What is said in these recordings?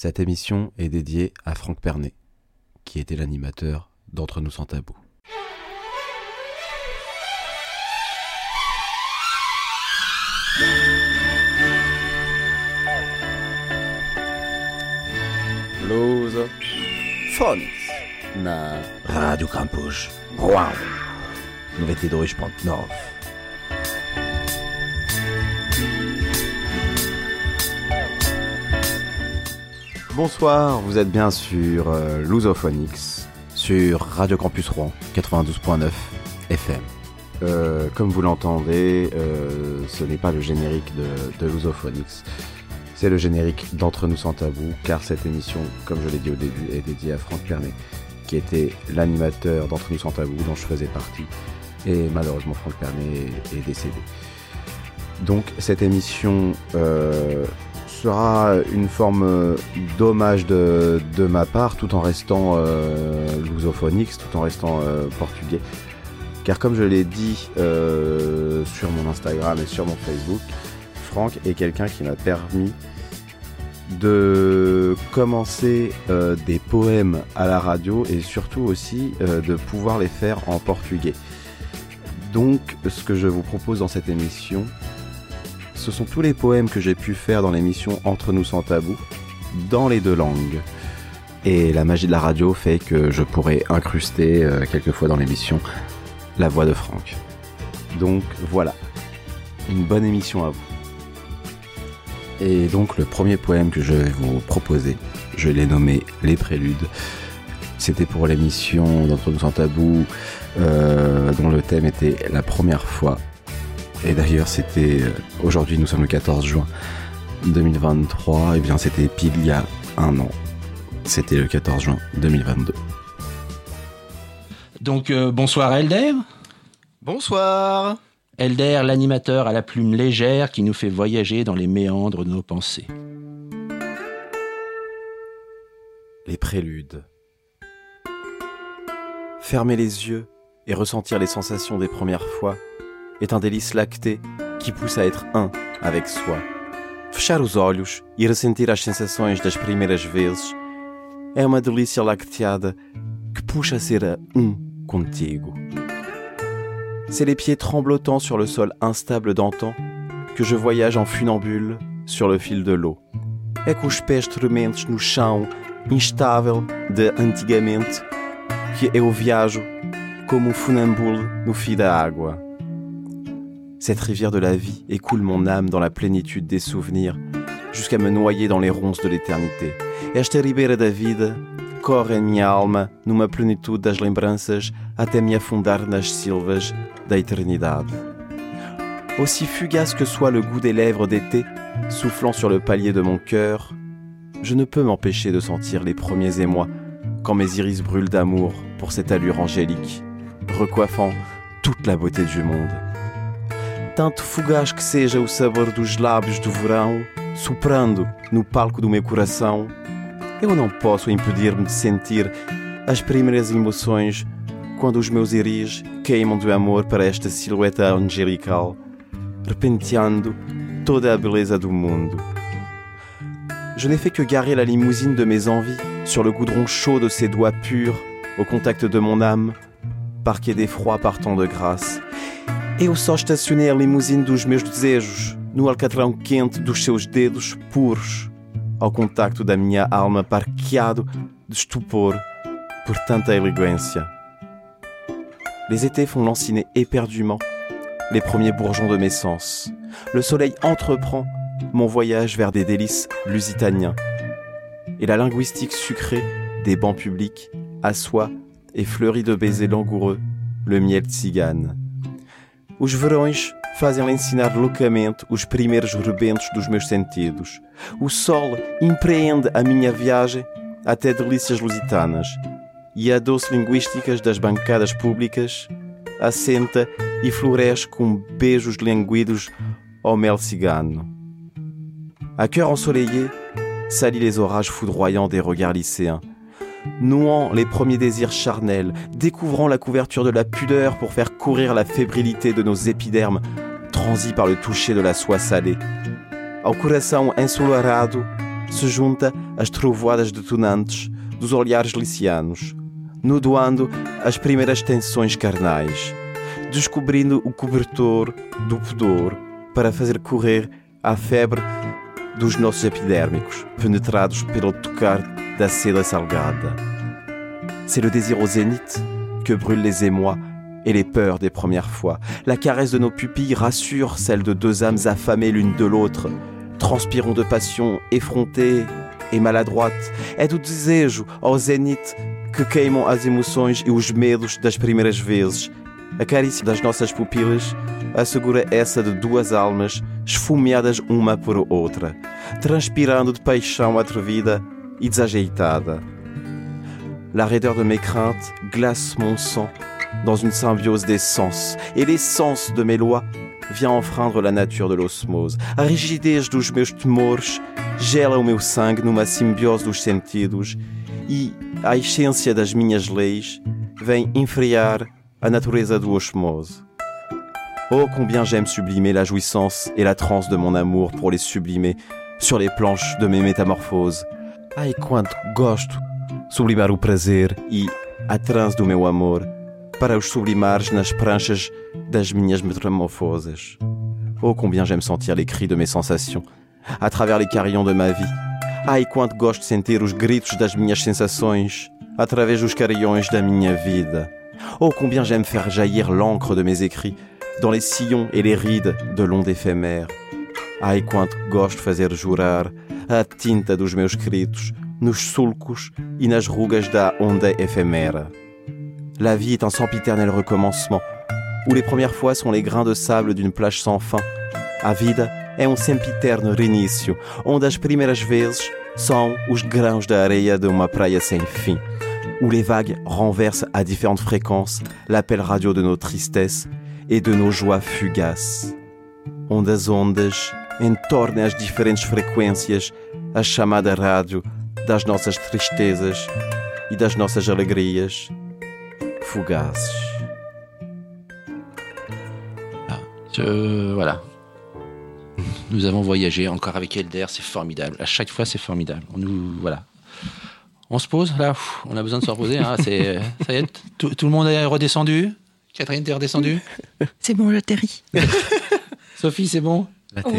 Cette émission est dédiée à Franck Pernet, qui était l'animateur d'Entre nous sans tabou. Blues. Phonics na. Radio Campus. Wow. 92.9 Bonsoir, vous êtes bien sur euh, Lusophonics, sur Radio Campus Rouen 92.9 FM. Euh, comme vous l'entendez, euh, ce n'est pas le générique de, de Lusophonics, c'est le générique d'Entre nous sans tabou, car cette émission, comme je l'ai dit au début, est dédiée à Franck Pernet, qui était l'animateur d'Entre nous sans tabou, dont je faisais partie. Et malheureusement, Franck Pernet est, est décédé. Donc cette émission euh, sera une forme d'hommage de, ma part, tout en restant euh, tout en restant euh, portugais. Car comme je l'ai dit euh, sur mon Instagram et sur mon Facebook, Franck est quelqu'un qui m'a permis de commencer euh, des poèmes à la radio et surtout aussi euh, de pouvoir les faire en portugais. Donc ce que je vous propose dans cette émission, ce sont tous les poèmes que j'ai pu faire dans l'émission Entre nous sans tabou, dans les deux langues. Et la magie de la radio fait que je pourrais incruster euh, quelquefois dans l'émission la voix de Franck. Donc voilà, une bonne émission à vous. Et donc le premier poème que je vais vous proposer, je l'ai nommé Les Préludes. C'était pour l'émission d'Entre nous sans tabou, euh, dont le thème était la première fois. Et d'ailleurs, c'était aujourd'hui, nous sommes le 14 juin 2023. Et bien, c'était pile il y a un an. C'était le 14 juin 2022. Donc euh, bonsoir Elder. Bonsoir. Elder, l'animateur à la plume légère qui nous fait voyager dans les méandres de nos pensées. Les préludes. Fermer les yeux et ressentir les sensations des premières fois est un délice lacté qui pousse à être un avec soi. Fechar os olhos e ressentir as sensações das primeiras vezes é uma delícia lacteada que puxa a ser a um contigo. C'est les pieds tremblotants sur le sol instable d'antan que je voyage en funambule sur le fil de l'eau. É com os pés tremendos no chão instável de antigamente que eu viajo como um funambule no fio da água. Cette rivière de la vie écoule mon âme dans la plénitude des souvenirs jusqu'à me noyer dans les ronces de l'éternité. Esta ribeira da vida corre em minha alma numa plenitude das lembranças até me afundar nas silvas da eternidade. Aussi fugace que soit le goût des lèvres d'été soufflant sur le palier de mon cœur, je ne peux m'empêcher de sentir les premiers émois quand mes iris brûlent d'amour pour cette allure angélique, recoiffant toute la beauté du monde. Tanto fugaz que seja o sabor dos lábios do verão, soprando no palco do meu coração, eu não posso impedir-me de sentir as primeiras emoções quando os meus iris queimam de amor para esta silhueta angelical, repenteando toda a beleza do mundo. Je n'ai fait que garer la limousine de mes envies sur le goudron chaud de ses doigts purs, au contact de mon âme, parquet d'effroi partant de grâce. Eu só estacionei a limusine dos meus desejos no alcatrão quente dos seus dedos puros, ao contacto da minha alma parqueado de estupor por tanta elegância. Les étés font lanciner éperdument les premiers bourgeons de mes sens. Le soleil entreprend mon voyage vers des délices lusitaniens. Et la linguistique sucrée des bancs publics assoit et fleurit de baisers langoureux le miel tzigane. Os verões fazem ensinar loucamente os primeiros rebentos dos meus sentidos. O sol empreende a minha viagem até delícias lusitanas e a doce linguísticas das bancadas públicas assenta e floresce com beijos languidos au mel cigano. À cœur ensoleillé, salit les orages foudroyants des regards lycéens, nouant les premiers désirs charnels, découvrant la couverture de la pudeur pour faire courir la fébrilité de nos épidermes transis par le toucher de la soie salée. Ao coração ensolarado, se junta às trovoadas detonantes dos olhares licianos, nudoando as primeiras tensões carnais, descobrindo o cobertor do pudor para fazer correr a febre dos nossos epidérmicos, penetrados pelo tocar C'est le désir au zénith que brûlent les émois et les peurs des premières fois. La caresse de nos pupilles rassure celle de deux âmes affamées l'une de l'autre, transpirons de passion effrontée e maladroite. É do desejo ao zénith que queimam as emoções e os medos das primeiras vezes. A carícia das nossas pupilas assegura essa de duas almas esfomeadas uma por outra, transpirando de paixão atrevida desajeitada. La raideur de mes craintes glace mon sang dans une symbiose des sens, et l'essence de mes lois vient enfreindre la nature de l'osmose. A rigidez dos meus temores gela o meu sangue numa simbiose dos sentidos e a essência das minhas leis vem enfriar a natureza do osmose. Oh, combien j'aime sublimer la jouissance et la transe de mon amour pour les sublimer sur les planches de mes métamorphoses. Ai, quanto gosto sublimar o prazer e a transe do meu amor para os sublimares nas pranchas das minhas métamorphoses. Oh, combien j'aime sentir les cris de mes sensations à travers les carillons de ma vie. Ai, quanto gosto sentir os gritos das minhas sensações através dos carillões da minha vida. Oh, combien j'aime faire jaillir l'encre de mes écrits dans les sillons et les rides de l'onde éphémère. Ai, quanto gosto fazer jurar a tinta dos meus escritos nos sulcos e nas rugas da onda éphémère. La vie est un sempiternel recommencement, où les premières fois sont les grains de sable d'une plage sans fin. A vida é um sempiterno reinício, onde as primeiras vezes são os grãos de areia de uma praia sem fim, où les vagues renversent à différentes fréquences l'appel radio de nos tristesses et de nos joies fugaces. Onde as ondas entornem as diferentes frequências a chamada rádio das nossas tristezas e das nossas alegrias fugaces. Ah, je- voilà. Nous avons voyagé encore avec Elder, c'est formidable. À chaque fois, c'est formidable. On nous, voilà. On se pose là. On a besoin de se reposer. hein, c'est, ça y est. Tout, tout le monde est redescendu? Catherine, t'es redescendue? C'est bon, j'atterris. Sophie, c'est bon? En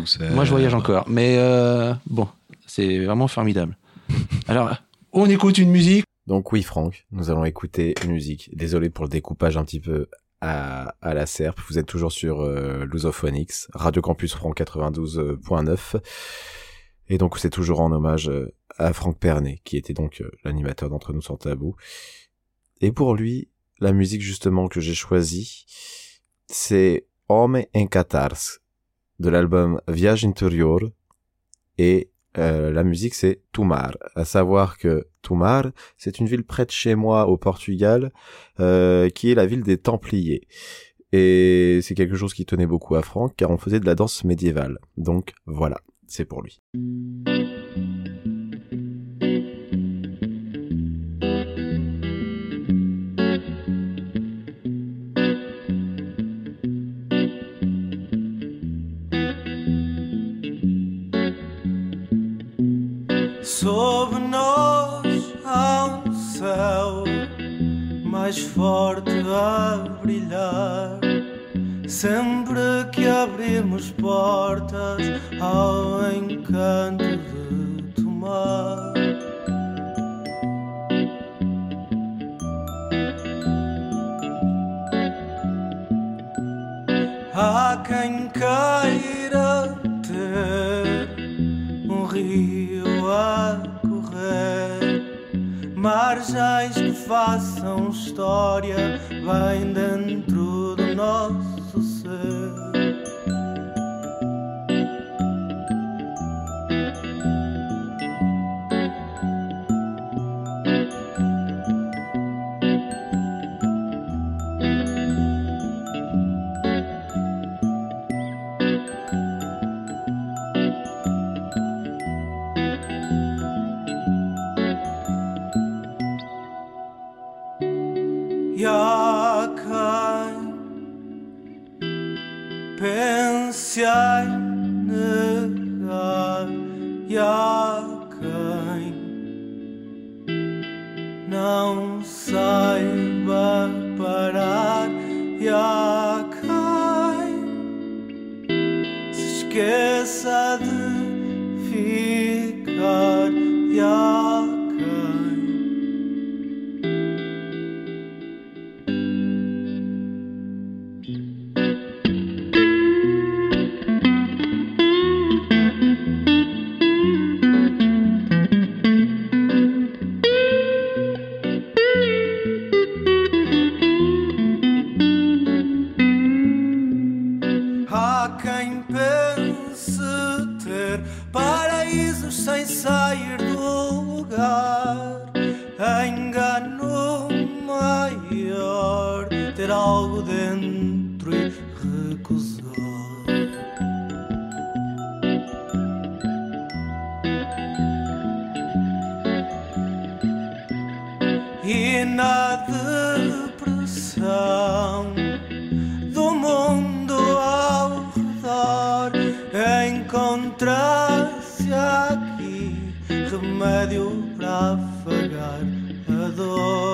douceur. Moi, je voyage encore. Mais euh, bon, c'est vraiment formidable. Alors, on écoute une musique. Donc oui, Franck, nous allons écouter une musique. Désolé pour le découpage un petit peu à, à la serpe. Vous êtes toujours sur euh, Lusophonix, Radio Campus Franck 92.9. Et donc c'est toujours en hommage euh, à Franck Pernet, qui était donc euh, l'animateur d'Entre nous sans tabou. Et pour lui, la musique justement que j'ai choisie, c'est Homme en Catarse, de l'album Viage Interior. Et euh, la musique c'est Tomar. À savoir que Tomar, c'est une ville près de chez moi au Portugal, euh, qui est la ville des Templiers. Et c'est quelque chose qui tenait beaucoup à Franck, car on faisait de la danse médiévale. Donc voilà, c'est pour lui. Sob nós há um céu mais forte a brilhar. Sempre que abrimos portas ao encanto de tomar. Há quem queira margens que façam história bem dentro do nosso ser. Remédio para afagar a dor.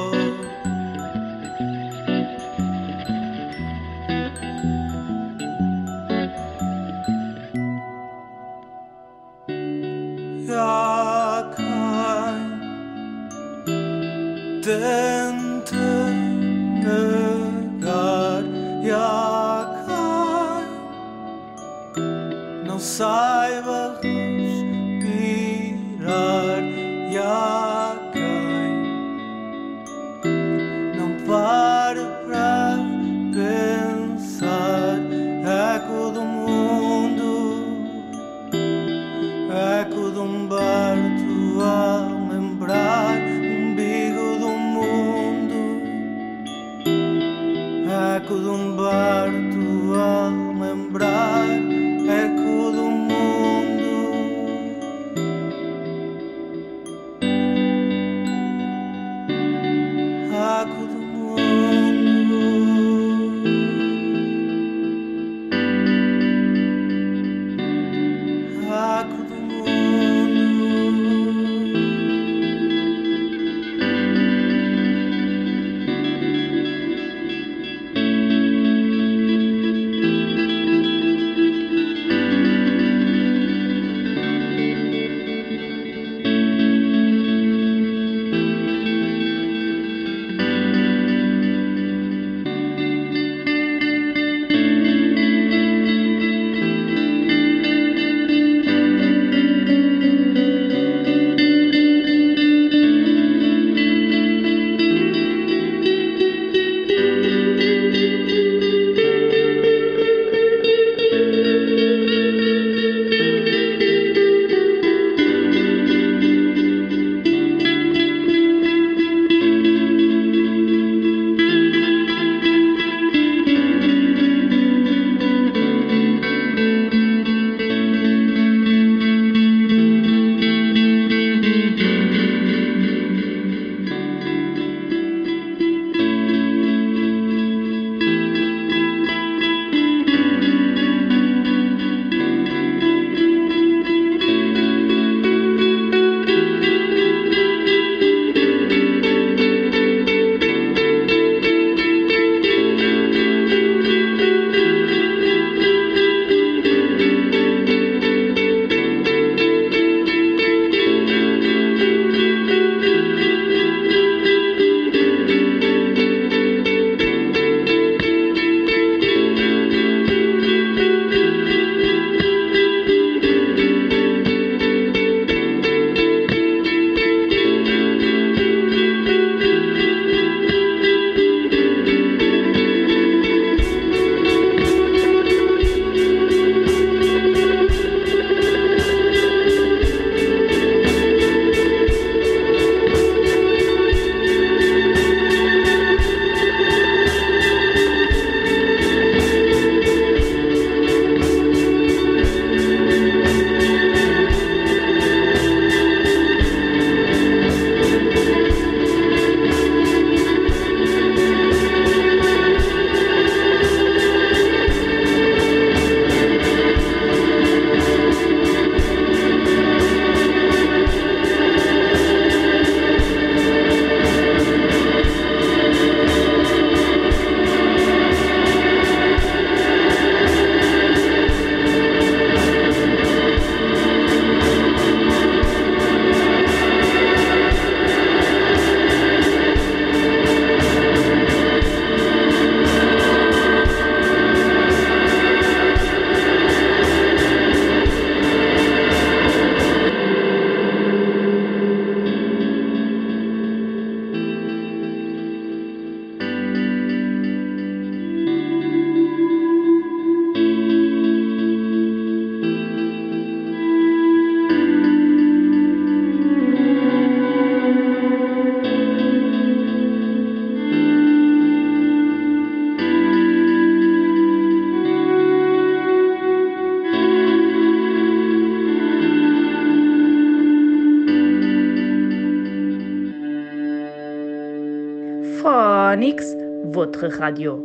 Radio.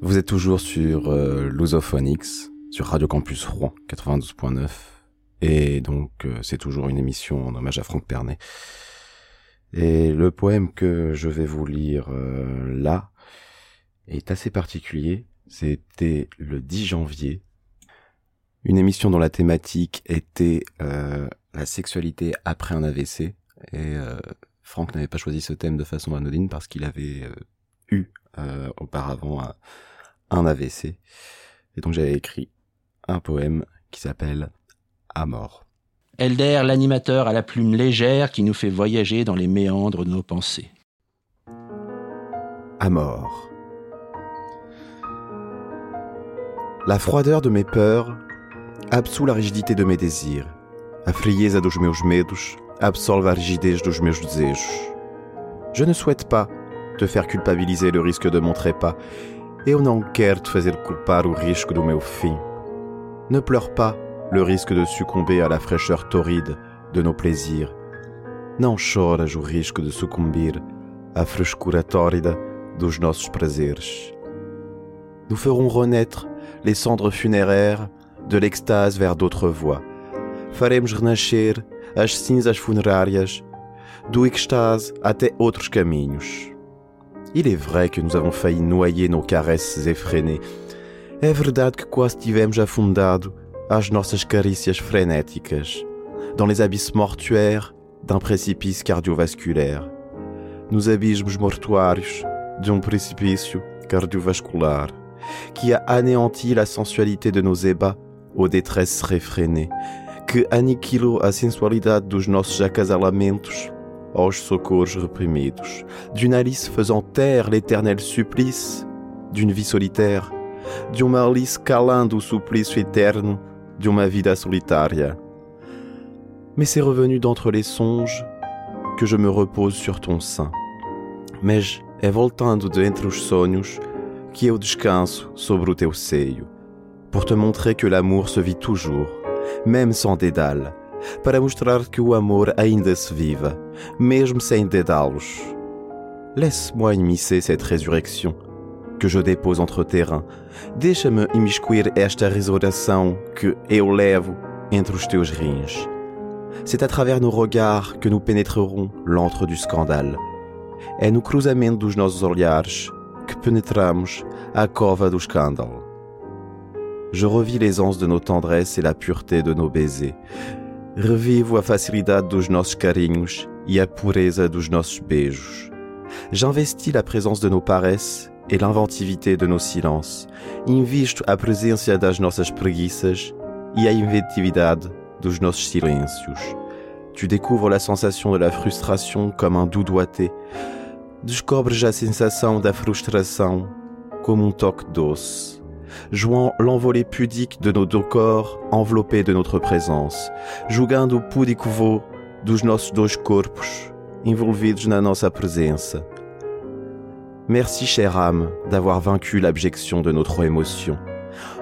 Vous êtes toujours sur euh, Lusophonics, sur Radio Campus Rouen 92.9. Et donc, euh, c'est toujours une émission en hommage à Franck Pernet. Et le poème que je vais vous lire euh, là est assez particulier. C'était le 10 janvier. Une émission dont la thématique était euh, la sexualité après un AVC. Et Franck n'avait pas choisi ce thème de façon anodine parce qu'il avait euh, eu euh, auparavant un, un AVC. Et donc j'avais écrit un poème qui s'appelle À mort. Elder, l'animateur à la plume légère qui nous fait voyager dans les méandres de nos pensées. À mort. La froideur de mes peurs absout la rigidité de mes désirs. A frieza dos meus medos absolve a rigidez dos meus desejos. Je ne souhaite pas te faire culpabiliser le risque de mon trépas. Eu não quero te fazer culpar o risco do meu fim. Ne pleure pas le risque de succomber à la fraîcheur torride de nos plaisirs. Não choras o risco de sucumbir à frescura tórrida dos nossos prazeres. Nous ferons renaître les cendres funéraires de l'extase vers d'autres voies. Faremos renascer as cinzas funerárias do extase até outros caminhos. Il est vrai que nous avons failli noyer nos caresses effrénées. É verdade que quase tivemos afundado as nossas carícias frenéticas dans les abysses mortuaires d'un précipice cardiovasculaire, nos abismos mortuários de um precipício cardiovasculaire qui a anéanti la sensualité de nos ébats aux détresses réfrénées, que aniquilou a sensualidade dos nossos acasalamentos aos socorros reprimidos, d'une Alice faisant taire l'éternel supplice d'une vie solitaire, de uma Alice calando o suplício eterno de vida. Mais c'est revenu d'entre les songes que je me repose sur ton sein. Mas é voltando de entre os sonhos que eu descanso sobre o teu seio, pour te montrer que l'amour se vit toujours, même sans dédale, para mostrar que o amor ainda se vive, mesmo sem dédalos. Laisse-moi immiscer cette résurrection que je dépose entre reins. Deixa-me imiscuir esta resurreição que eu levo entre os teus rins. C'est à travers nos regards que nous pénétrerons l'antre du scandale. É no cruzamento dos nossos olhares que penetramos a cova do escândalo. Je revis l'aisance de nos tendresses et la pureté de nos baisers. Revivo a facilidade dos nossos carinhos e a pureza dos nossos beijos. J'investis la présence de nos paresses et l'inventivité de nos silences. Invisto a presença das nossas preguiças e a inventividade dos nossos silêncios. Tu découvres la sensation de la frustration comme un doux doigté. Descobres a sensação da frustração comme un toque doce. Jouant l'envolée pudique de nos deux corps enveloppés de notre présence. Jogando o púdico voo dos nossos dois corpos envolvidos na nossa presença. Merci, chère âme, d'avoir vaincu l'abjection de notre émotion.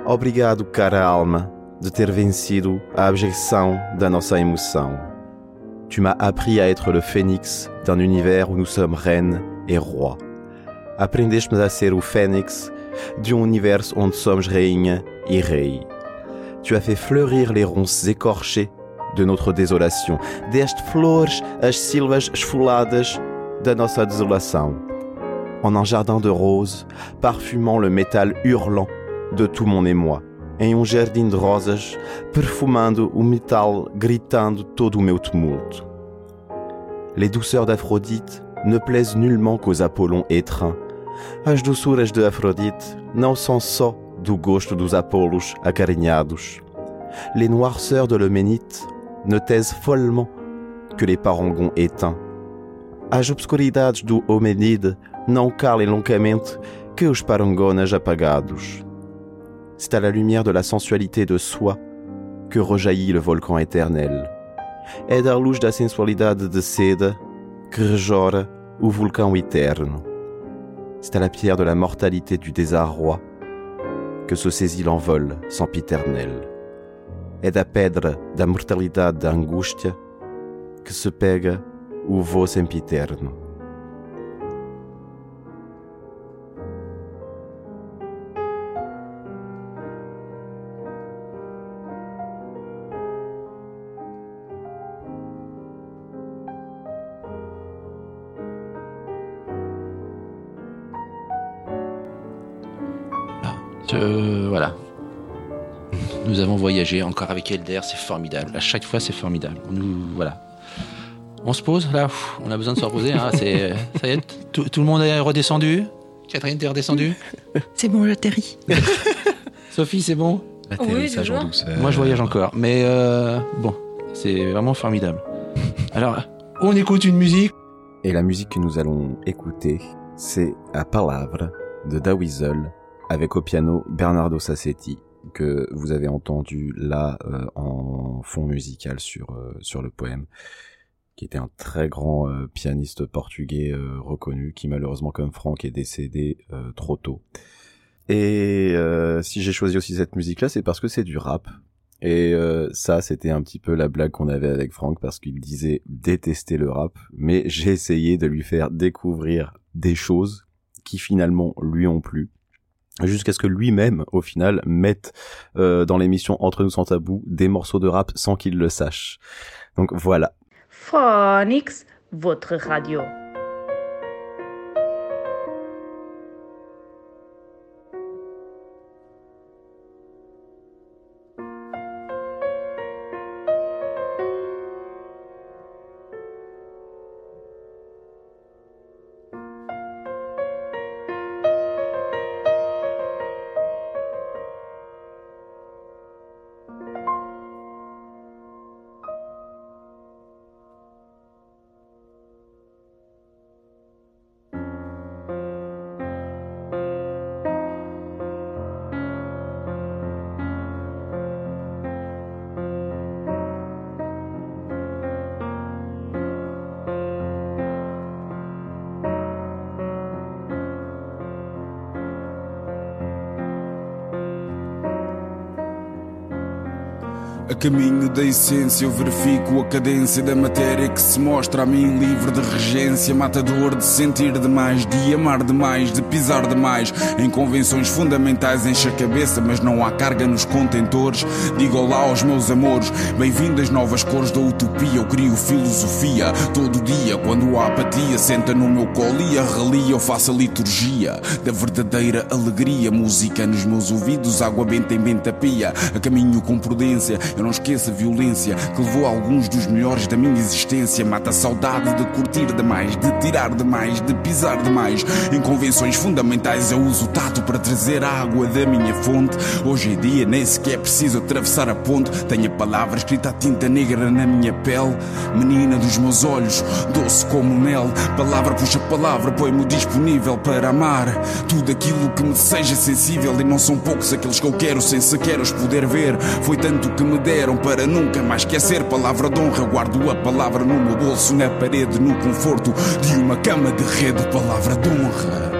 Obrigado, cara alma, de ter vencido a abjeção da nossa emoção. Tu m'as appris à être le phénix d'un univers où nous sommes reines et rois. Aprendeste-me a ser o fênix de universo onde somos rainha e rei. Tu as fait fleurir les ronces écorchées de notre désolation, deste flores as silvas esfoladas da nossa desolação. En un jardin de roses, parfumant le métal hurlant de tout mon émoi. Em um jardim de rosas, perfumando o metal, gritando todo o meu tumulto. Les douceurs d'Aphrodite ne plaisent nullement qu'aux Apollons étreints. As doçuras de Afrodite não são só do gosto dos Apolos acarinhados. Les noirceurs de l'Euménite ne taisent follement que les parangons éteints. As obscuridades do Homénide não calem loucamente que os parangonas apagados. C'est à la lumière de la sensualité de soi que rejaillit le volcan éternel. É da luz da sensualidade de seda que rejora o vulcão eterno. C'est à la pierre de la mortalité du désarroi que se saisit l'envol sempiternel. É da pedra da mortalidade da que se pega o vô sempiterno. Je- voilà. Nous avons voyagé encore avec Elder, c'est formidable. À chaque fois, c'est formidable. On nous, voilà. On se pose là, on a besoin de se reposer. hein, c'est, ça y est, tout, tout le monde est redescendu? Catherine, t'es redescendue? C'est bon, j'atterris. Sophie, c'est bon? L'atterrissage en toujours. douceur. Moi, je voyage encore, mais euh, bon, c'est vraiment formidable. Alors, on écoute une musique. Et la musique que nous allons écouter, c'est A Palavra de Da Weasel avec au piano Bernardo Sassetti que vous avez entendu là euh, en fond musical sur euh, sur le poème qui était un très grand euh, pianiste portugais reconnu qui malheureusement comme Franck est décédé trop tôt. Et si j'ai choisi aussi cette musique là, c'est parce que c'est du rap. Et ça, c'était un petit peu la blague qu'on avait avec Franck parce qu'il disait détester le rap, mais j'ai essayé de lui faire découvrir des choses qui finalement lui ont plu, jusqu'à ce que lui-même, au final, mette euh, dans l'émission Entre nous sans tabou des morceaux de rap sans qu'il le sache. Donc voilà. Phonix, votre radio. Caminho da essência eu verifico a cadência da matéria que se mostra a mim livre de regência, matador de sentir demais, de amar demais, de pisar demais. Em convenções fundamentais enche a cabeça, mas não há carga nos contentores. Digo olá aos meus amores, bem-vindas novas cores da utopia. Eu crio filosofia todo dia, quando há apatia, senta no meu colo e a relia. Eu faço a liturgia da verdadeira alegria, música nos meus ouvidos, água benta em benta pia. A caminho com prudência, eu não esqueço a violência que levou alguns dos melhores da minha existência. Mata a saudade de curtir demais, de tirar demais, de pisar demais. Em convenções fundamentais eu uso o tato para trazer a água da minha fonte. Hoje em dia nem sequer preciso atravessar a ponte. Tenho a palavra escrita a tinta negra na minha pele. Menina dos meus olhos, doce como mel. Palavra puxa palavra, põe-me disponível para amar. Tudo aquilo que me seja sensível. E não são poucos aqueles que eu quero sem sequer os poder ver. Foi tanto que me deram para nunca mais esquecer. Palavra de honra, guardo a palavra no meu bolso, na parede, no conforto de uma cama de rede. Palavra de honra.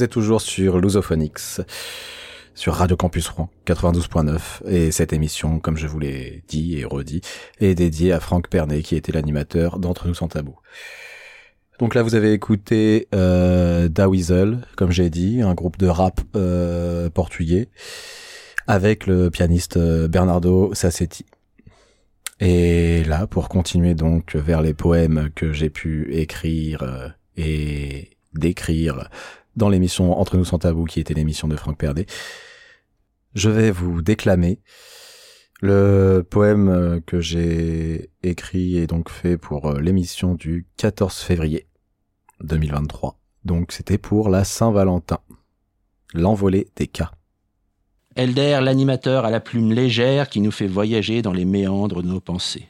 Vous êtes toujours sur Lusophonix, sur Radio Campus Rouen 92.9 et cette émission, comme je vous l'ai dit et redit, est dédiée à Franck Pernet qui était l'animateur d'Entre nous sans tabou. Donc là, vous avez écouté euh, Da Weasel, comme j'ai dit, un groupe de rap euh, portugais, avec le pianiste euh, Bernardo Sassetti. Et là, pour continuer donc vers les poèmes que j'ai pu écrire et décrire dans l'émission Entre nous sans tabou, qui était l'émission de Franck Pernet, je vais vous déclamer le poème euh, que j'ai écrit et donc fait pour euh, l'émission du 14 février 2023. Donc c'était pour la Saint-Valentin. L'envolée des cas. Elder, l'animateur à la plume légère qui nous fait voyager dans les méandres de nos pensées.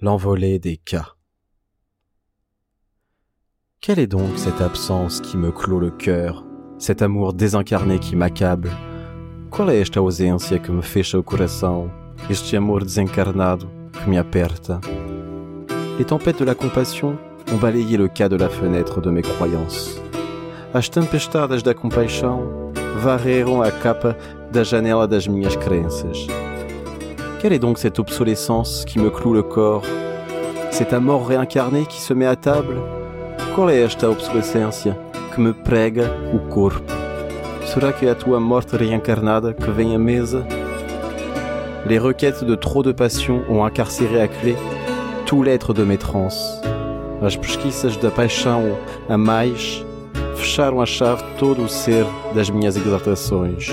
L'envolée des cas. Quelle est donc cette absence qui me clôt le cœur, cet amour désincarné qui m'accable? Qual é esta ausência que me fecha o coração, este amor desencarnado que me aperta? Les tempêtes de la compassion ont balayé le cas de la fenêtre de mes croyances. As tempestades da compaixão varreram a capa da janela das minhas crenças. Quelle est donc cette obsolescence qui me cloue le corps Cet amour réincarné qui se met à table? Qual é esta obsolescência que me prega o corpo? Será que é a tua morte réincarnada que vem à mesa? Les requêtes de trop de passion ont incarcéré à clé tout l'être de mes transes. As pesquisas da fecharam a chave todo o ser das minhas exaltações.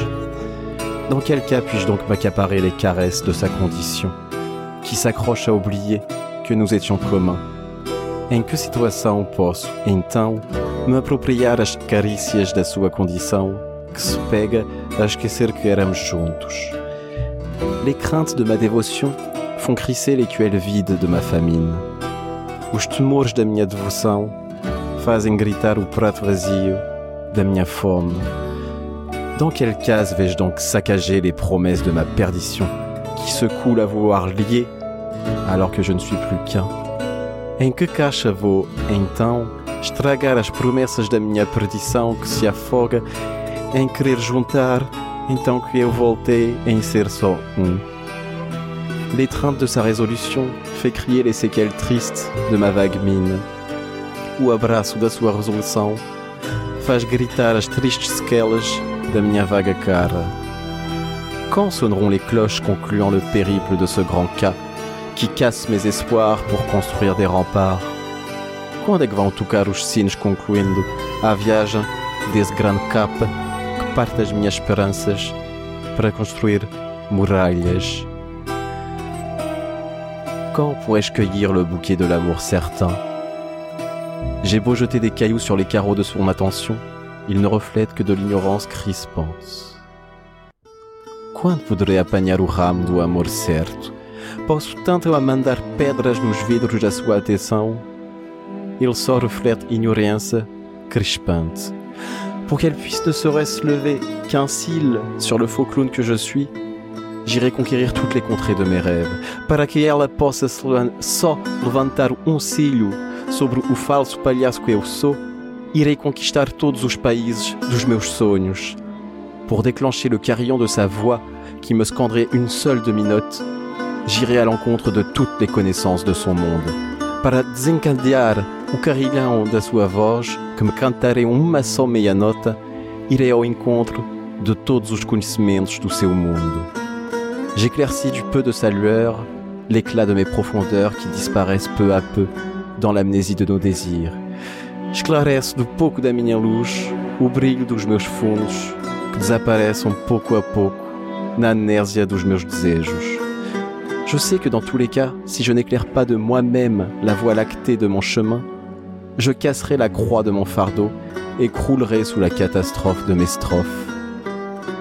Dans quel cas puis-je donc m'accaparer les caresses de sa condition, qui s'accroche à oublier que nous étions communs? Em que situação posso, então, me apropriar as carícias da sua condição, que se pega a esquecer que éramos juntos? Les craintes de ma dévotion font crisser l'écuelle vide de ma famine. Os temores da minha devoção fazem gritar o prato vazio da minha fome. Dans quelle case vais-je donc saccager les promesses de ma perdition, qui se coule à vouloir lier alors que je ne suis plus qu'un? Em que caixa vou, então, estragar as promessas da minha perdição que se afoga em querer juntar, então que eu voltei em ser só um L'étreinte de sa résolution fait crier les séquelles tristes de ma vague mine. O abraço da sua resolução faz gritar as tristes sequelas da minha vaga cara. Quand sonneront les cloches concluant le périple de ce grand cas qui casse mes espoirs pour construire des remparts? Quando é que vão tocar os sinos concluindo a viagem desse grande capa que parte das minhas esperanças para construir muralhas? Quand pourrais-je cueillir le bouquet de l'amour certain? J'ai beau jeter des cailloux sur les carreaux de son attention, il ne reflète que de l'ignorance crispante. Quando poderei apanhar o ramo do amor certo? Posso tanto a mandar pedras nos vidros da sua atenção? Ele só reflète ignorância crispante. Pour qu'elle puisse ne serait-ce lever qu'un cil sur le faux clown que je suis, j'irai conquérir toutes les contrées de mes rêves, para que ela possa só levantar um cílio sobre o falso palhaço que eu sou, irei conquistar todos os países dos meus sonhos. Pour déclencher le carillon de sa voix qui me scanderait une seule demi-note, j'irai à l'encontre de toutes les connaissances de son monde. Para desencadear o carrilhão da sua voz, que me cantarei uma só meia nota, irei ao encontro de todos os conhecimentos do seu mundo. J'éclaircis du peu de sa lueur l'éclat de mes profondeurs qui disparaissent peu à peu dans l'amnésie de nos désirs. Esclarece do pouco da minha luz o brilho dos meus fundos que desaparecem pouco a pouco na inércia dos meus desejos. Je sais que dans tous les cas, si je n'éclaire pas de moi-même la voie lactée de mon chemin, je casserai la croix de mon fardeau et croulerai sous la catastrophe de mes strophes.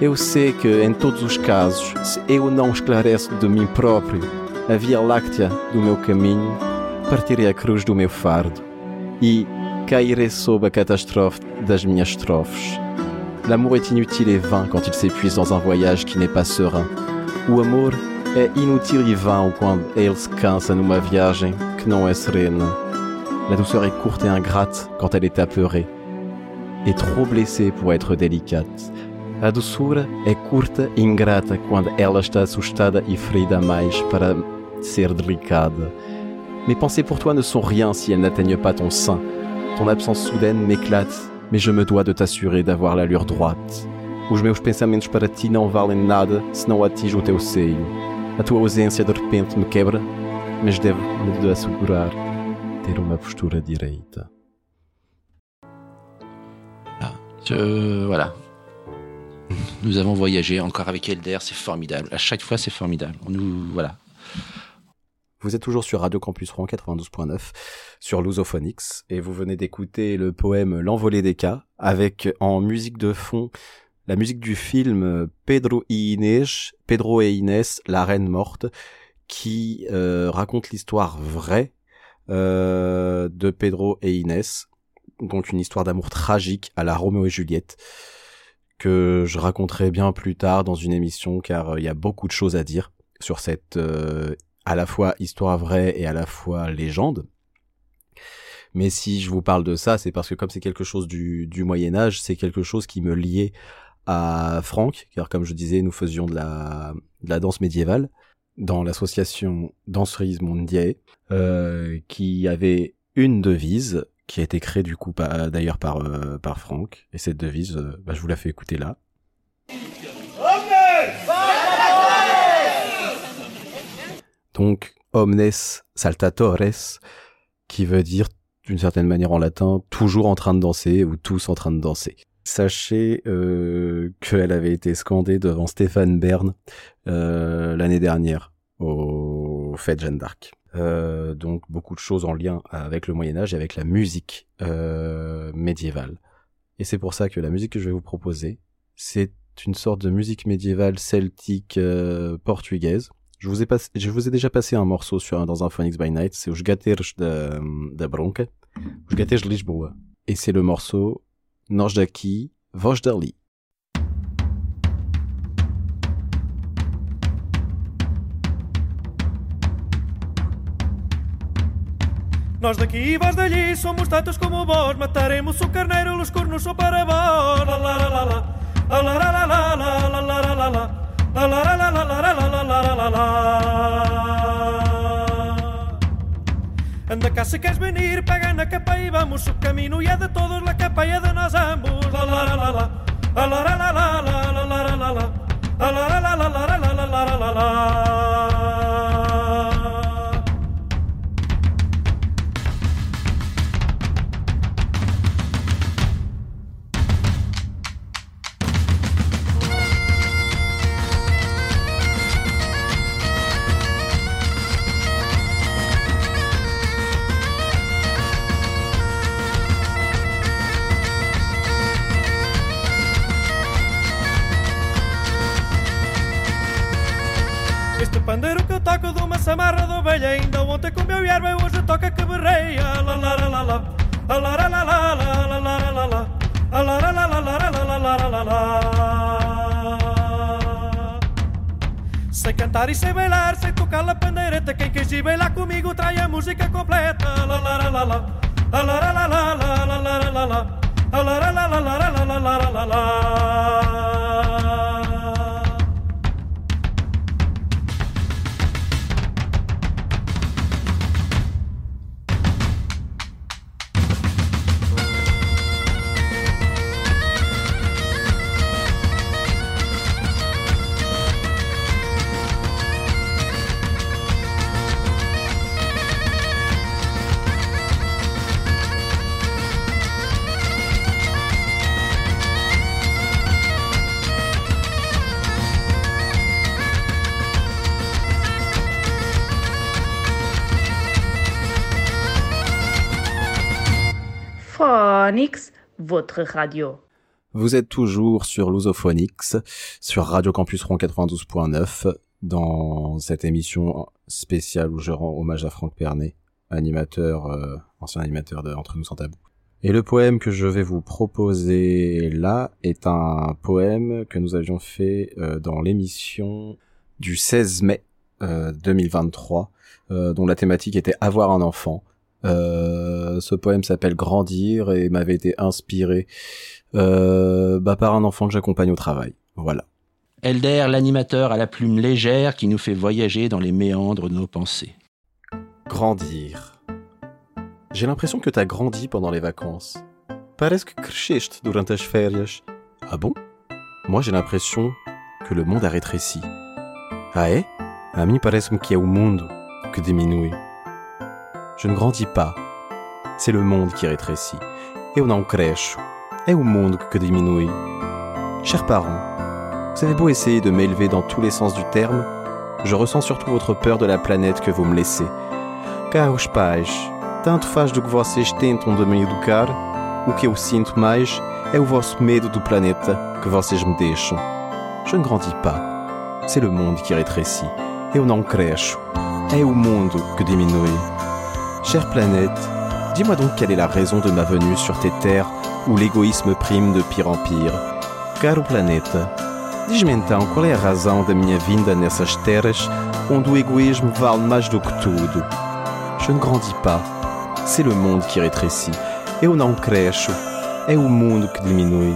Eu sei que, em todos os casos, se eu não esclareço de mim próprio a via láctea do meu caminho, partirei a cruz do meu fardo e cairei sob a catastrophe das minhas estrofes. L'amour est inutile et vain quand il s'épuise dans un voyage qui n'est pas serein. O amor é inútil e vão quando ele se cansa numa viagem que não é serena. La douceur est courte et ingrate quand elle est apeurée. est trop blessée pour être délicate. A doçura é curta e ingrata quando ela está assustada e ferida mais para ser delicada. Mes pensées pour toi ne sont rien si elles n'atteignent pas ton sein. Ton absence soudaine m'éclate, mais je me dois de t'assurer d'avoir l'allure droite. Os meus pensamentos para ti não valem nada se não atinge o teu seio. A tua ausência de repente me quebra, mas devo-me assegurar ter uma postura direita. Ah, je- voilà. Nous avons voyagé encore avec Elder, c'est formidable. À chaque fois, c'est formidable. On nous, voilà. Vous êtes toujours sur Radio Campus Rouen 92.9 sur Lusophonix et vous venez d'écouter le poème L'envolée des cas avec en musique de fond la musique du film Pedro y Inés, Pedro et Inés, la reine morte, qui euh, raconte l'histoire vraie euh, de Pedro et Inés, donc une histoire d'amour tragique à la Roméo et Juliette que je raconterai bien plus tard dans une émission car euh, il y a beaucoup de choses à dire sur cette euh, à la fois histoire vraie et à la fois légende. Mais si je vous parle de ça, c'est parce que comme c'est quelque chose du, du Moyen Âge, c'est quelque chose qui me liait à Franck, car comme je disais, nous faisions de la, danse médiévale dans l'association Danseries Mondiae, euh, qui avait une devise qui a été créée du coup d'ailleurs par, euh, par Franck. Et cette devise, euh, bah, je vous la fais écouter là. Donc, omnes saltatores, qui veut dire, d'une certaine manière en latin, toujours en train de danser ou tous en train de danser. Sachez euh, qu'elle avait été scandée devant Stéphane Bern euh, l'année dernière au Fête Jeanne d'Arc. Euh, donc beaucoup de choses en lien avec le Moyen Âge et avec la musique euh, médiévale. Et c'est pour ça que la musique que je vais vous proposer, c'est une sorte de musique médiévale celtique euh, portugaise. Je vous ai pas, je vous ai déjà passé un morceau sur dans un Phoenix by Night, c'est Os Gateiros da, da Bronca, Os de Lisboa. Et c'est le morceau Nós daqui, Vós dali. Nós daqui e vós dali somos tantos como vós Mataremos o carneiro, os cornos são para vós Anda cá se queres venir, pega na capa e vamos O caminho é de todos, la capa é de La la la la Vous êtes toujours sur Lusophonix, sur Radio Campus Rouen 92.9, dans cette émission spéciale où je rends hommage à Franck Pernet, animateur, euh, ancien animateur de Entre nous sans tabou. Et le poème que je vais vous proposer là est un poème que nous avions fait euh, dans l'émission du 16 mai euh, 2023, euh, dont la thématique était avoir un enfant. Euh, ce poème s'appelle Grandir et m'avait été inspiré euh, bah, par un enfant que j'accompagne au travail. Voilà. Elder, l'animateur à la plume légère qui nous fait voyager dans les méandres de nos pensées. Grandir. J'ai l'impression que t'as grandi pendant les vacances. Parece que cresceste durante as férias. Ah bon? Moi j'ai l'impression que le monde a rétréci. Ah é? A mim parece-me que é o mundo que diminui. Je ne grandis pas. C'est le monde qui rétrécit. Eu não cresço. É o mundo que diminui. Chers parents, vous avez beau essayer de m'élever dans tous les sens du terme, je ressens surtout votre peur de la planète que vous me laissez. Caros pais, tanto faz do que vocês tentam de me educar, o que eu sinto mais é o vosso medo do planeta que vocês me deixam. Je ne grandis pas. C'est le monde qui rétrécit. Eu não cresço. É o mundo que diminui. Chère planète, dis-moi donc quelle est la raison de ma venue sur tes terres où l'égoïsme prime de pire en pire. Caro planeta, diz-me então qual é a razão da minha vinda nessas terras onde o egoísmo vale mais do que tudo. Je ne grandis pas. C'est le monde qui rétrécit. Eu não cresço. É o mundo que diminui.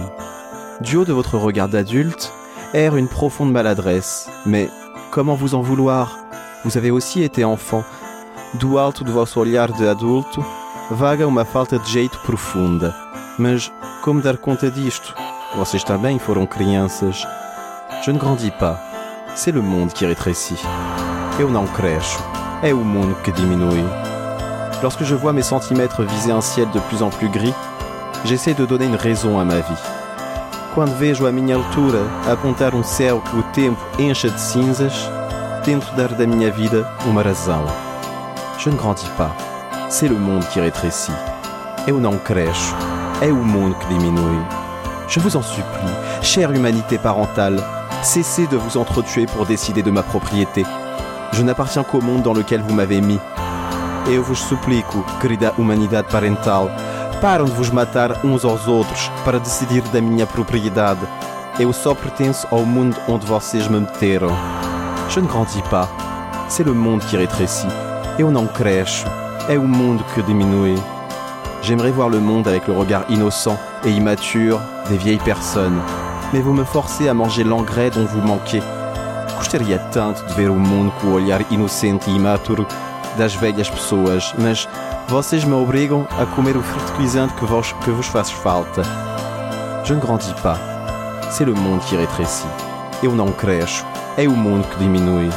Du haut de votre regard d'adulte, erre une profonde maladresse. Mais comment vous en vouloir? Vous avez aussi été enfant. Do alto do vosso olhar de adulto, vaga uma falta de jeito profunda. Mas como dar conta disto Vocês também foram crianças. Je ne grandis pas. C'est le monde qui rétrécit. Eu não cresço. É o mundo que diminui. Lorsque je vois mes centimètres viser un ciel de plus en plus gris, j'essaie de donner une raison à ma vie. Quando vejo a minha altura apontar um céu que o tempo encha de cinzas, tento dar da minha vida uma razão. Je ne grandis pas. C'est le monde qui rétrécit. Eu não cresço. É o mundo que diminui. Je vous en supplie, chère humanité parentale, cessez de vous entretuer pour décider de ma propriété. Je n'appartiens qu'au monde dans lequel vous m'avez mis. Eu vos suplico, querida humanidade parental, param de vos matar uns aos outros para decidir da minha propriedade. Eu só pertenço ao mundo onde vocês me meteram. Je ne grandis pas. C'est le monde qui rétrécit. Eu não cresço. É o mundo que diminui. J'aimerais voir le monde avec le regard innocent et immature des vieilles personnes. Mais vous me forcez à manger l'engrais dont vous manquez. Gostaria tanto de ver o mundo com o olhar inocente e imaturo das velhas pessoas, mas vocês me obrigam a comer o fertilizante que vos, que vos faz falta. Je ne grandis pas. C'est le monde qui rétrécit. Eu não cresço. É o mundo que diminui.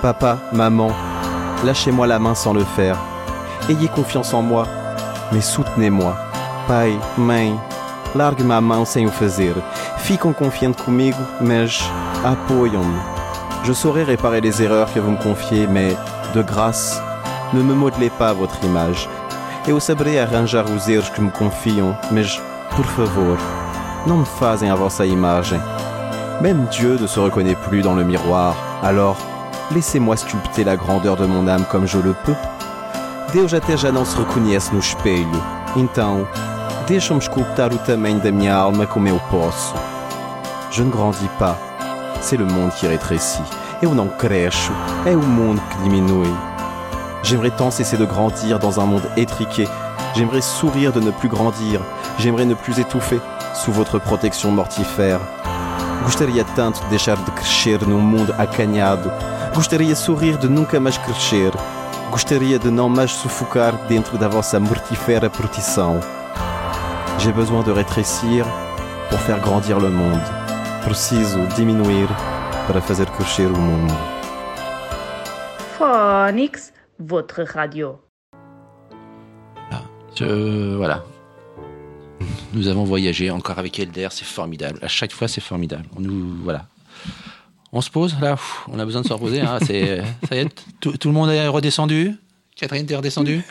Papa, maman, lâchez-moi la main sans le faire. Ayez confiance en moi, mais soutenez-moi. Pai, mãe, largue-me a mão sem o fazer. Ficam confiantes comigo, mas apoiam-me. Je saurai réparer les erreurs que vous me confiez, mais, de grâce, ne me modelez pas à votre image. Eu saberei arranjar os erros que me confiam, mas, por favor, não me fazem a vossa imagem. Même Dieu ne se reconnaît plus dans le miroir, alors laissez-moi sculpter la grandeur de mon âme comme je le peux. Deus até já não se reconhece no espelho, então deixa-me sculptar o tamanho da minha alma como eu posso. Je ne grandis pas, c'est le monde qui rétrécit. Eu não cresço, é o mundo que diminui. J'aimerais tant cesser de grandir dans un monde étriqué. J'aimerais sourire de ne plus grandir. J'aimerais ne plus étouffer sous votre protection mortifère. Gostaria tanto de deixar de crescer num mundo acanhado. Gostaria sorrir de nunca mais crescer. Gostaria de não mais sufocar dentro da vossa mortifera proteção. J'ai besoin de rétrécir pour faire grandir le monde. Preciso diminuir para fazer crescer o mundo. Phonix, votre radio. Voilà. Je- voilà. Nous avons voyagé encore avec Elder, c'est formidable. À chaque fois, c'est formidable. On nous, voilà. On se pose là. Pff, On a besoin de se reposer. hein, c'est, ça y est, tout, tout le monde est redescendu? Catherine, t'es redescendue?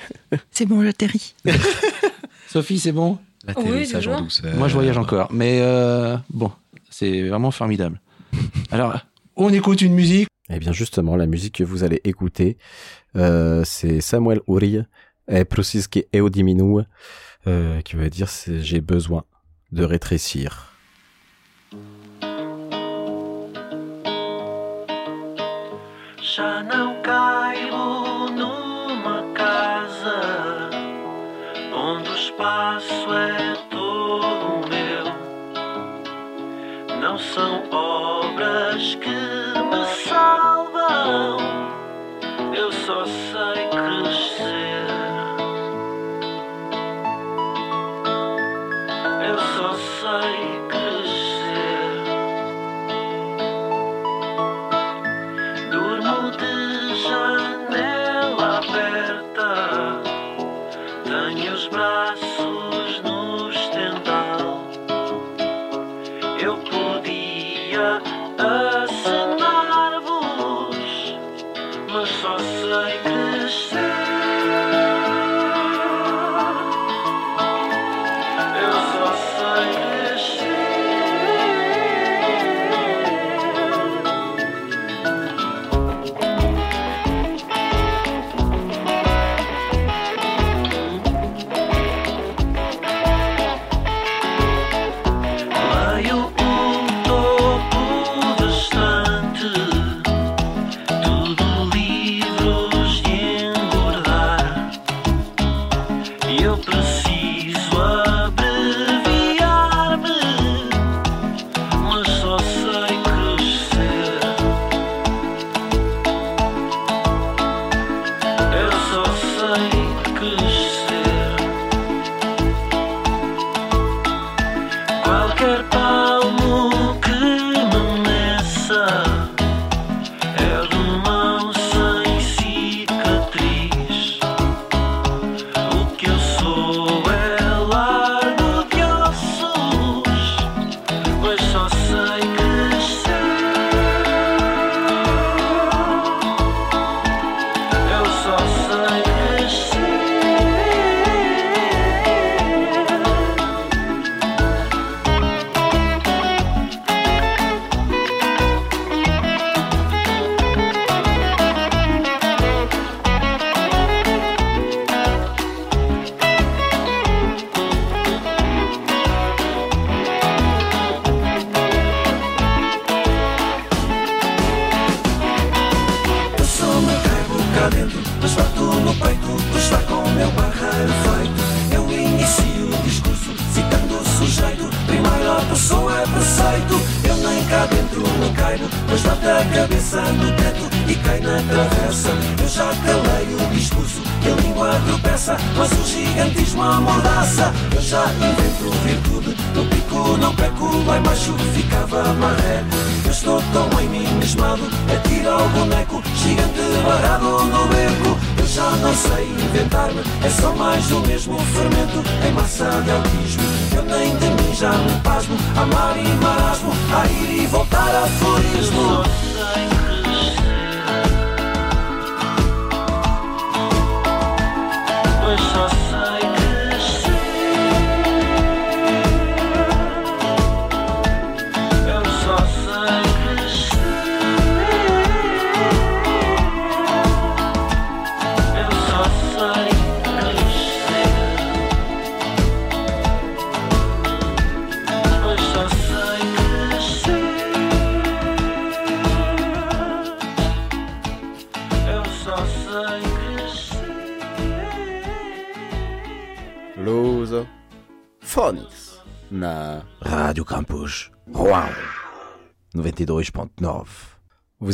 C'est bon, j'atterris. Sophie, c'est bon? L'atterrissage en toujours. douceur. Moi, je voyage encore. Mais euh, bon, c'est vraiment formidable. Alors, on écoute une musique. Eh bien justement, la musique que vous allez écouter, euh, c'est Samuel Uri, et eu diminua, euh, qui veut dire j'ai besoin de rétrécir. já não caibo numa casa onde o espaço é todo meu. Não são obras que me salvam, eu só sei crescer. Eu só sei.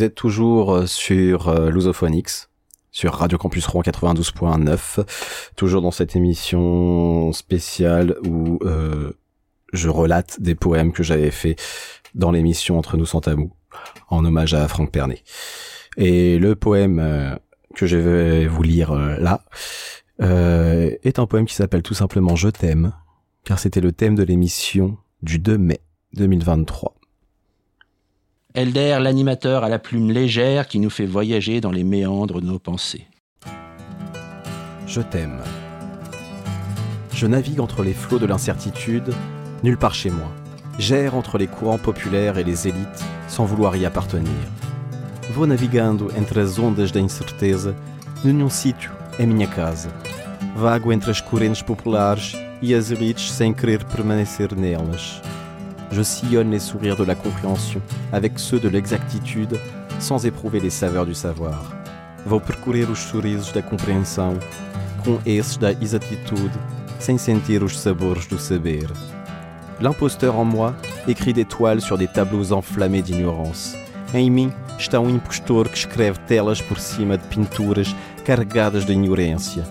Vous êtes toujours euh, sur euh, Lusophonics, sur Radio Campus Rouen 92.9, toujours dans cette émission spéciale où euh, je relate des poèmes que j'avais fait dans l'émission Entre nous sans tabou, en hommage à Franck Pernet. Et le poème que je vais vous lire là est un poème qui s'appelle tout simplement Je t'aime, car c'était le thème de l'émission du 2 mai 2023. Elder, l'animateur à la plume légère qui nous fait voyager dans les méandres de nos pensées. Je t'aime. Je navigue entre les flots de l'incertitude, nulle part chez moi. J'erre entre les courants populaires et les élites sans vouloir y appartenir. Vou navegando entre as ondas da incerteza, nenhum sítio é minha casa. Vago entre as correntes populares e as élites sem querer permanecer nelas. Je sillonne les sourires de la compréhension avec ceux de l'exactitude sans éprouver les saveurs du savoir. Vou percorrer os sorrisos da compreensão com esses da exatitude sem sentir os sabores do saber. L'imposteur en moi écrit des toiles sur des tableaux enflammés d'ignorance. Em mim está um impostor que escreve telas por cima de pinturas carregadas de ignorância.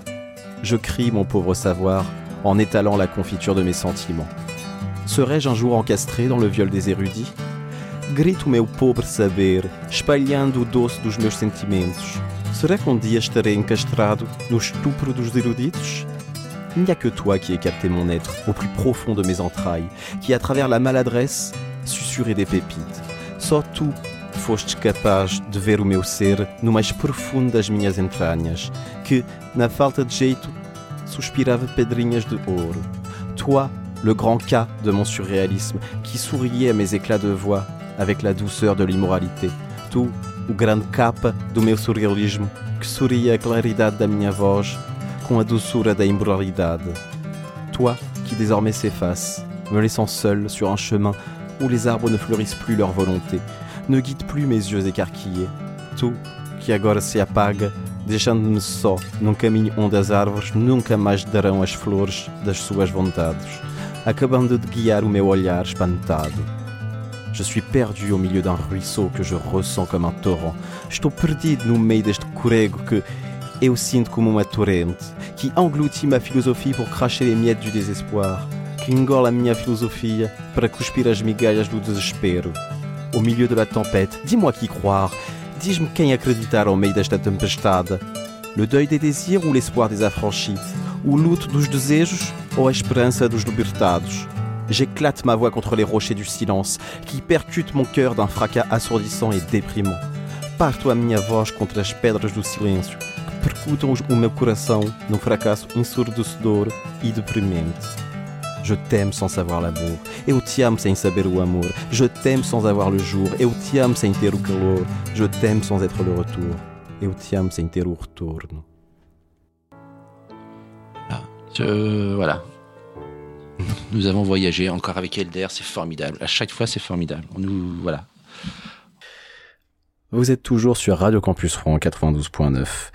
Je crie mon pauvre savoir en étalant la confiture de mes sentiments. Serais-je un jour encastré dans le viol des érudits Grito meu pobre saber, espalhando o doce dos meus sentimentos. Será qu'un dia estarei encastrado no estupro dos eruditos Il n'y a que toi qui ai capté mon être au plus profond de mes entrailles, qui, à travers la maladresse, susurrait des pépites. Só tu fostes capaz de ver o meu ser no mais profundo das minhas entranhas, que, na falta de jeito, suspirava pedrinhas de ouro. Toi, le grand cas de mon surréalisme, qui souriait à mes éclats de voix avec la douceur de l'immoralité. Tu, o grande capa do meu surrealismo, que sorria a claridade da minha voz com a doçura da immoralidade. Toi, qui désormais s'efface, me laissant seul sur un chemin où les arbres ne fleurissent plus leur volonté, ne guide plus mes yeux écarquillés. Tu, que agora se apaga, deixando-me só num caminho onde as árvores nunca mais darão as flores das suas vontades, acabando de guiar o meu olhar espantado. Je suis perdu au milieu d'un ruisseau que je ressens comme un torrent. Estou perdido no meio deste corrego que eu sinto como uma torrente, qui engloutit ma philosophie pour cracher les miettes du désespoir, que engole a minha filosofia para cuspir as migalhas do desespero. Au milieu de la tempête, dis-moi qui croire, diz-me quem acreditar ao meio desta tempestade. Le deuil des désirs ou l'espoir des affranchis, o luto dos desejos ou a esperança dos libertados. J'éclate ma voix contre les rochers du silence, qui percutent mon cœur d'un fracas assourdissant et déprimant. Parto a minha voz contra as pedras do silêncio, que percutam o meu coração num fracasso ensurdecedor e deprimente. Je t'aime sans savoir l'amour, eu te amo sem saber o amor. Je t'aime sans avoir le jour, eu te amo sem ter o calor. Je t'aime sans être le retour, eu te amo sem ter o retorno. Je- voilà. Nous avons voyagé encore avec Elder, c'est formidable. À chaque fois, c'est formidable. Nous, voilà. Vous êtes toujours sur Radio Campus Rouen 92.9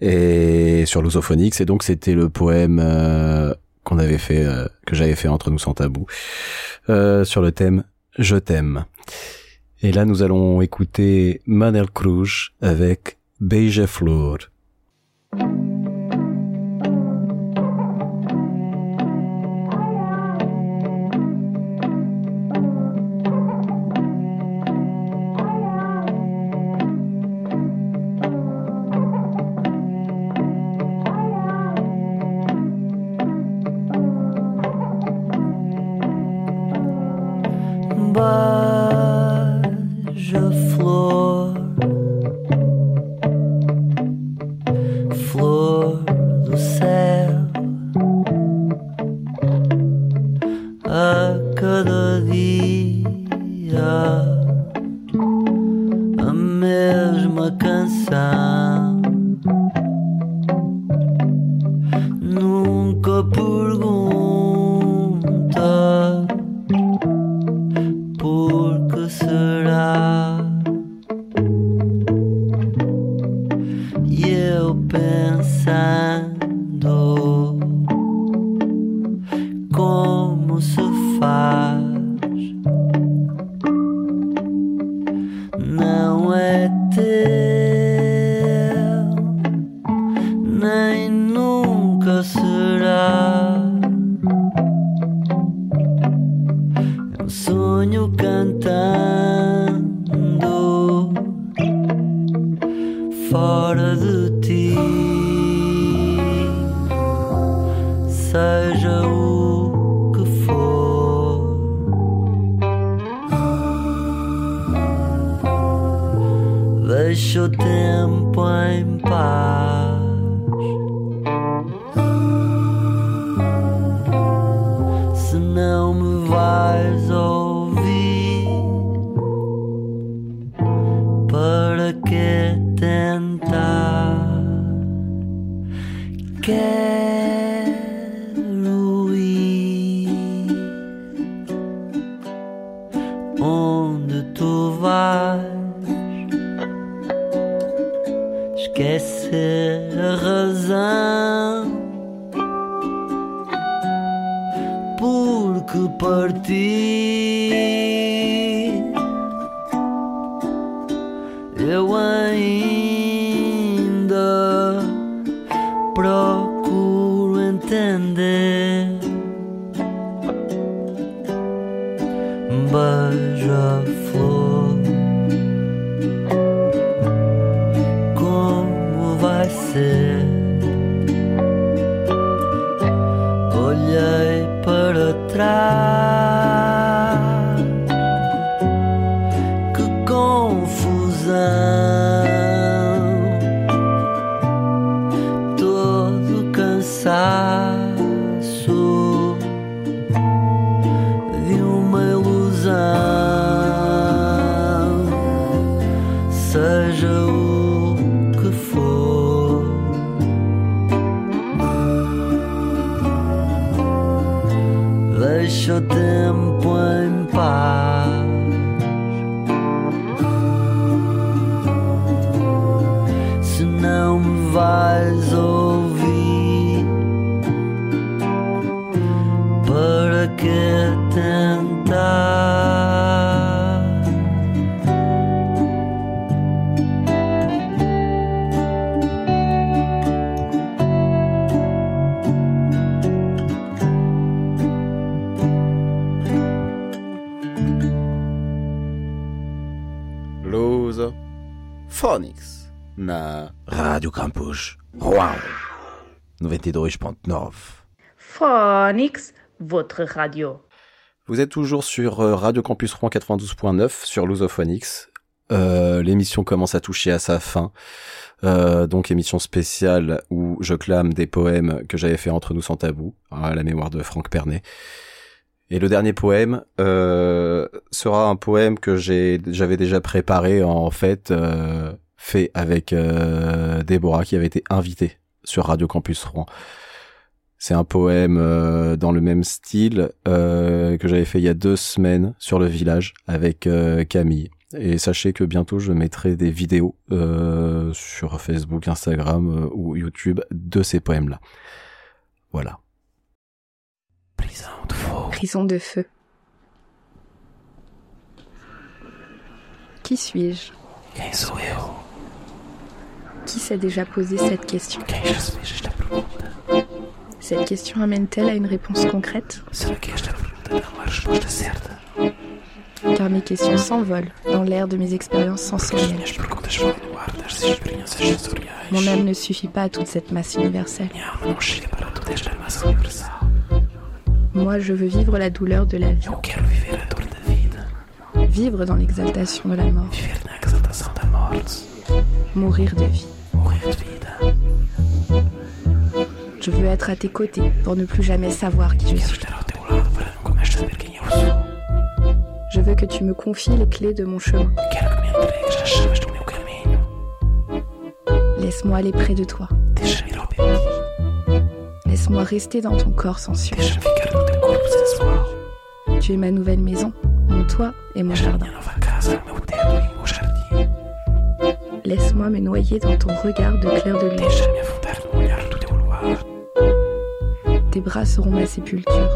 et sur Lusophonix et donc c'était le poème euh, qu'on avait fait euh, que j'avais fait entre nous sans tabou euh, sur le thème Je t'aime. Et là nous allons écouter Manel Cruz avec Beija Flor. Quero Phonics na Campus Rouen 92.9 Phonics, votre radio. Vous êtes toujours sur euh, Radio Campus Rouen 92.9 sur Lusophonix. Euh, L'émission commence à toucher à sa fin. Euh, donc émission spéciale où je clame des poèmes que j'avais fait entre nous sans tabou à la mémoire de Franck Pernet. Et le dernier poème euh, sera un poème que j'avais déjà préparé en fait euh, fait avec euh, Déborah qui avait été invitée sur Radio Campus Rouen. C'est un poème euh, dans le même style euh, que j'avais fait il y a deux semaines sur le village avec euh, Camille. Et sachez que bientôt je mettrai des vidéos sur Facebook, Instagram ou YouTube de ces poèmes-là. Voilà. Prison de feu. Qui suis-je? Qui s'est déjà posé cette question? Cette question amène-t-elle à une réponse concrète? Car mes questions s'envolent dans l'air de mes expériences sensorielles. Mon âme ne suffit pas à toute cette masse universelle. Moi, je veux vivre la douleur de la vie. Vivre dans l'exaltation de la mort. Mourir de vie. Je veux être à tes côtés pour ne plus jamais savoir qui je suis. Je veux que tu me confies les clés de mon chemin. Laisse-moi aller près de toi. Laisse-moi rester dans ton corps sensuel. Tu es ma nouvelle maison, mon toit et mon jardin. Laisse-moi me noyer dans ton regard de clair de lune. Tes bras seront ma sépulture.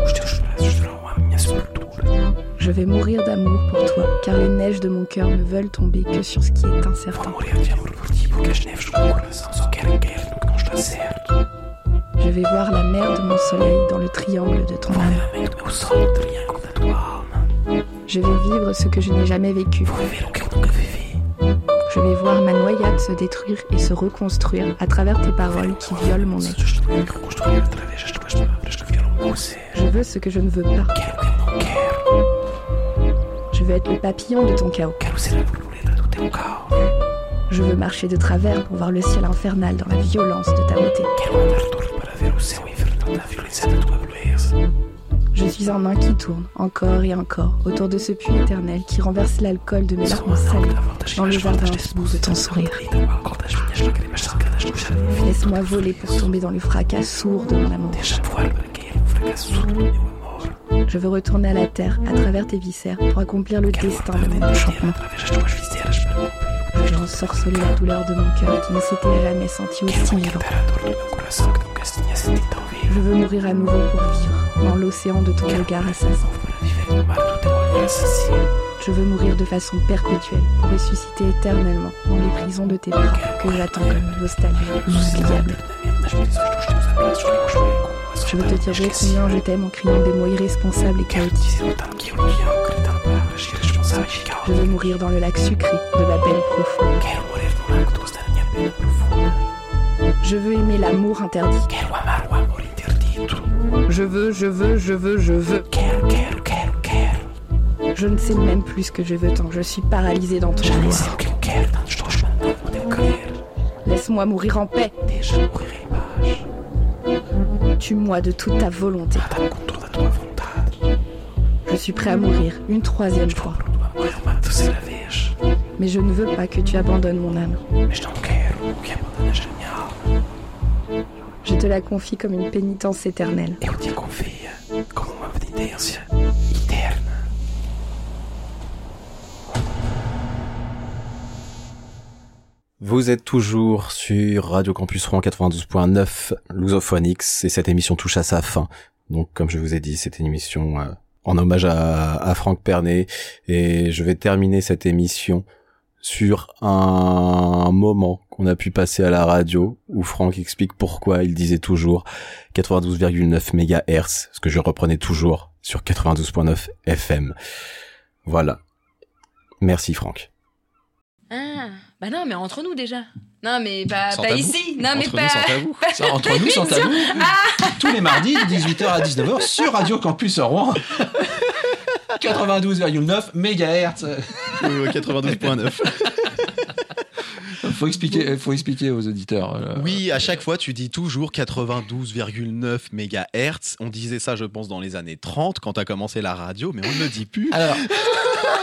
Je vais mourir d'amour pour toi, car les neiges de mon cœur ne veulent tomber que sur ce qui est incertain. Je vais voir la mer de mon soleil dans le triangle de ton âme. Je vais vivre ce que je n'ai jamais vécu. Je vais voir ma noyade se détruire et se reconstruire à travers tes paroles qui violent mon être. Je veux ce que je ne veux pas. Je veux être le papillon de ton chaos. Je veux marcher de travers pour voir le ciel infernal dans la violence de ta beauté. Suis un nain qui tourne encore et encore autour de ce puits éternel qui renverse l'alcool de mes larmes salées dans le jardin de ton sourire. Laisse-moi voler pour tomber dans le fracas sourd de mon amour. Je veux retourner à la terre à travers tes viscères pour accomplir le destin de mon enchantement. Je ensorceler la douleur de mon cœur qui ne s'était jamais senti aussi vivant. Je veux mourir à nouveau pour vivre dans l'océan de ton regard assassin. Je veux mourir de façon perpétuelle pour ressusciter éternellement dans les prisons de tes bras que j'attends comme une nostalgie. Je veux te dire combien je t'aime en criant des mots irresponsables et chaotiques. Je veux mourir dans le lac sucré de la belle profonde. Je veux aimer l'amour interdit. Je veux, je veux, je veux, je veux. Je ne sais même plus ce que je veux tant que je suis paralysée dans ton vouloir. Laisse-moi mourir en paix. Tue-moi de toute ta volonté. Je suis prêt à mourir une troisième fois. Mais je ne veux pas que tu abandonnes mon âme. Te la confie comme une pénitence éternelle. Vous êtes toujours sur Radio Campus Rouen 92.9, Lusophonix, et cette émission touche à sa fin. Donc, comme je vous ai dit, c'est une émission euh, en hommage à, à Franck Pernet, et je vais terminer cette émission sur un moment qu'on a pu passer à la radio, où Franck explique pourquoi il disait toujours 92,9 MHz, ce que je reprenais toujours sur 92.9 FM. Voilà. Merci Franck. Ah, bah non, mais entre nous déjà. Non, mais pas, Sans pas tabou. ici. Non, mais Entre pas. nous, sans tabou. Ça, entre nous, sans tabou. Tous les mardis de 18h à 19h sur Radio Campus Rouen. 92,9 MHz. 92.9. Faut expliquer, faut expliquer aux auditeurs. euh, Oui, à chaque fois, tu dis toujours 92,9 MHz. On disait ça, je pense, dans les années 30 quand tu as commencé la radio, mais on ne le dit plus. Alors,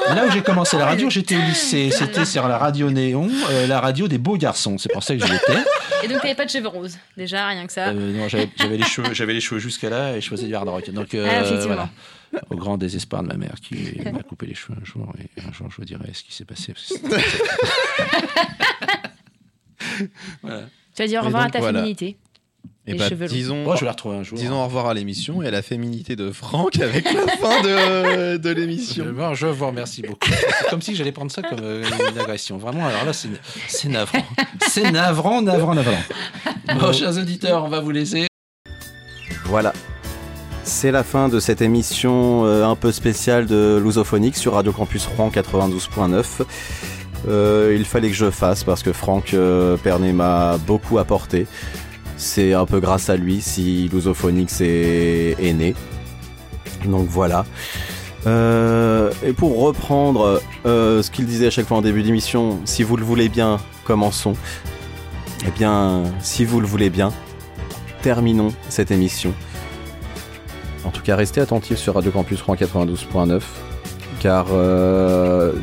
là où j'ai commencé la radio, j'étais au lycée. C'était sur la radio Néon, euh, la radio des beaux garçons. C'est pour ça que j'y étais. Et donc, t'avais pas de cheveux roses. Déjà, rien que ça. Euh, non, j'avais les cheveux, j'avais les cheveux jusqu'à là et je faisais du hard rock. Donc euh, Ah, voilà. Au grand désespoir de ma mère qui m'a coupé les cheveux un jour et un jour je vous dirai ce qui s'est passé. voilà. Tu vas dire au Et revoir donc, à ta voilà. féminité. Et Les bah, cheveux longs. disons, Oh, je vais la retrouver un jour. disons au revoir à l'émission et à la féminité de Franck avec la fin de, de l'émission. Je, vous remercie beaucoup. C'est comme si j'allais prendre ça comme euh, une agression. Vraiment, alors là, c'est navrant. C'est navrant, navrant, navrant. Bon, chers auditeurs, on va vous laisser. Voilà. C'est la fin de cette émission euh, un peu spéciale de Lusophonique sur Radio Campus Rouen 92.9. Euh, il fallait que je fasse parce que Franck euh, Pernet m'a beaucoup apporté. C'est un peu grâce à lui si Lusophonix est, est né. Donc voilà. Euh, et pour reprendre ce qu'il disait à chaque fois en début d'émission, si vous le voulez bien, commençons. Eh bien, si vous le voulez bien, terminons cette émission. En tout cas, restez attentifs sur Radio Campus Rouen 92.9, car euh,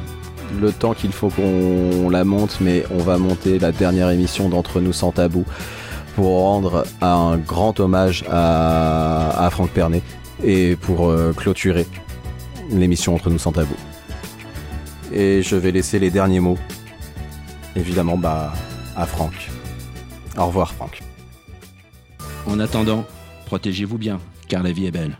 le temps qu'il faut qu'on la monte, mais on va monter la dernière émission d'Entre nous sans tabou pour rendre un grand hommage à, à Franck Pernet et pour euh, clôturer l'émission Entre nous sans tabou. Et je vais laisser les derniers mots, évidemment, bah, à Franck. Au revoir, Franck. En attendant, protégez-vous bien, car la vie est belle.